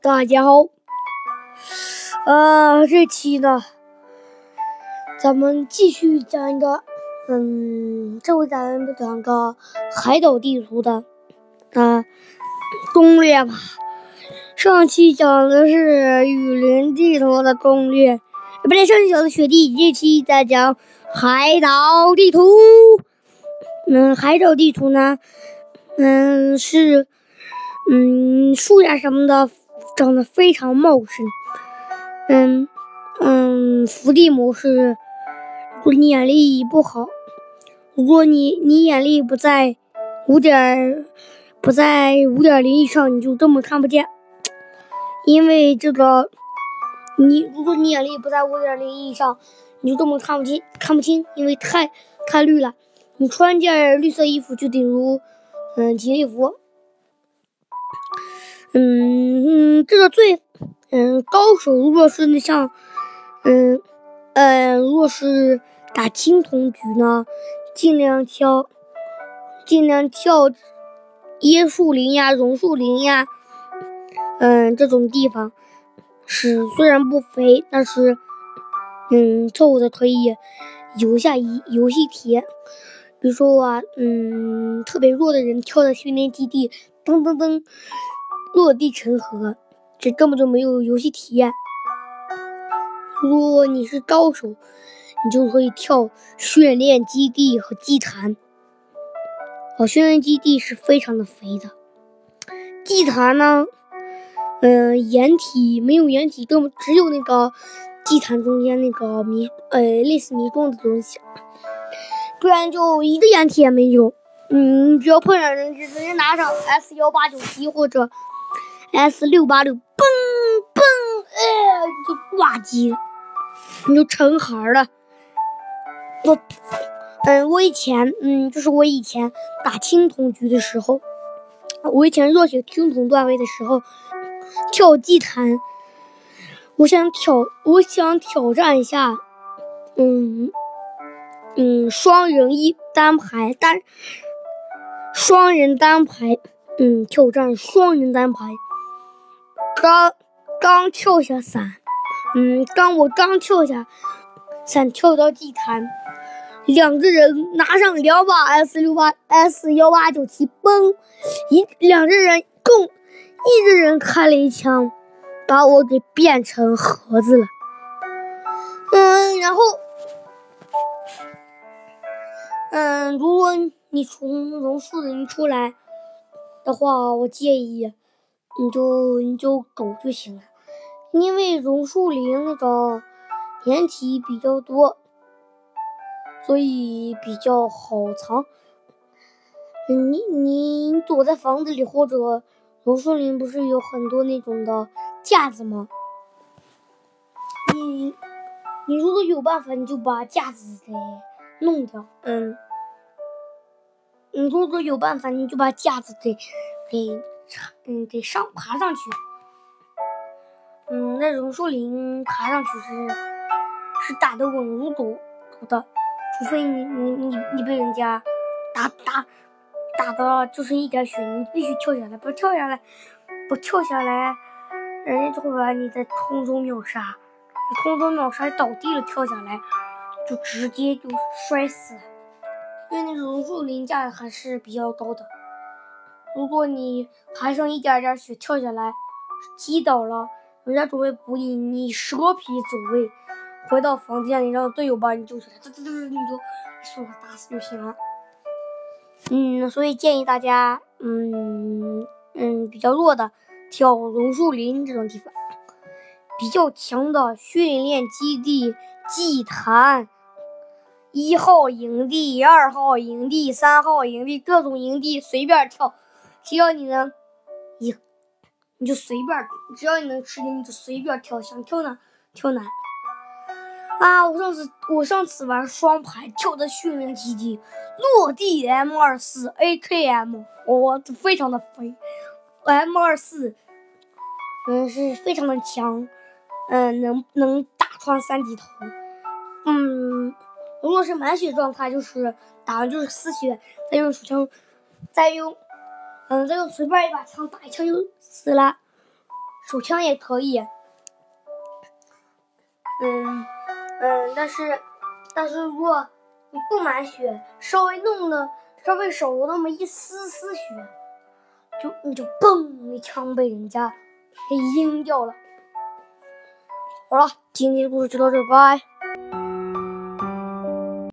大家好，呃，这期呢，咱们继续讲一个，嗯，这回咱们讲个海岛地图的啊攻略吧。上期讲的是雨林地图的攻略，不对，上期讲的雪地，这期再讲海岛地图。嗯，海岛地图呢，嗯，是，嗯，树呀什么的长得非常茂盛。嗯嗯，伏地魔是，如果你眼力不好，如果你你眼力不在五点不在五点零以上，你就根本看不见。因为这个，你如果你眼力不在五点零以上，你就根本看不清看不清，因为太太绿了。你穿件绿色衣服就等于，嗯，体力服。嗯，这个最，嗯，高手如果是像，嗯，呃，若是打青铜局呢，尽量挑，尽量跳椰树林呀、榕树林呀，嗯，这种地方是虽然不肥，但是，嗯，凑的可以游下一游戏体验。比如说啊，嗯，特别弱的人跳到训练基地，噔噔噔，落地成盒，这根本就没有游戏体验。如果你是高手，你就可以跳训练基地和祭坛。哦，训练基地是非常的肥的，祭坛呢，嗯，掩体没有掩体，根本只有那个祭坛中间那个迷，呃，类似迷宫的东西。不然就一个掩体也没有。嗯，只要碰上人，就直接拿上 S 幺八九七或者 S 六八六，嘣嘣，哎，就挂机，你就成孩了。我，嗯，我以前，嗯，就是我以前打青铜局的时候，我以前热血青铜段位的时候，跳祭坛，我想挑，我想挑战一下，嗯。嗯，双人一单排单，双人单排，嗯，挑战双人单排。刚刚跳下伞，嗯，刚我刚跳下伞，跳到祭坛，两个人拿上两把 S 六八 S 幺八九七，嘣，一两个人共一个人开了一枪，把我给变成盒子了。嗯，然后。嗯，如果你从榕树林出来的话，我建议你就你就走就行了，因为榕树林那个掩体比较多，所以比较好藏。你你躲在房子里或者榕树林不是有很多那种的架子吗？你你如果有办法，你就把架子给。弄掉，嗯，你如果有办法，你就把架子给给嗯得上爬上去，嗯，那榕树林爬上去是是打得稳如狗狗的，除非你你你你被人家打打打的就剩一点血，你必须跳下来，不跳下来不跳下来，人家就会把你在空中秒杀，空中秒杀倒地了跳下来。就直接就摔死，因为那榕树林架还是比较高的。如果你还剩一点点血跳下来，击倒了，人家准备补你，你蛇皮走位，回到房间里让队友把你救起来，这这这你就送他打死就行了。嗯，所以建议大家，嗯嗯，比较弱的跳榕树林这种地方，比较强的训练基地。祭坛，一号营地、二号营地、三号营地，各种营地随便跳，只要你能，你你就随便，只要你能吃进，你就随便跳，想跳哪跳哪。啊！我上次我上次玩双排跳的训练基地，落地 M 二四 AKM，我非常的飞，M 二四，嗯，是非常的强，嗯，能能打穿三级头。嗯，如果是满血状态，就是打完就是丝血，再用手枪，再用嗯，这个随便一把枪打一枪就死了，手枪也可以。嗯嗯，但是但是如果你不满血，稍微弄的稍微手有那么一丝丝血，就你就嘣一枪被人家给阴掉了。好了，今天的故事就到这，拜拜。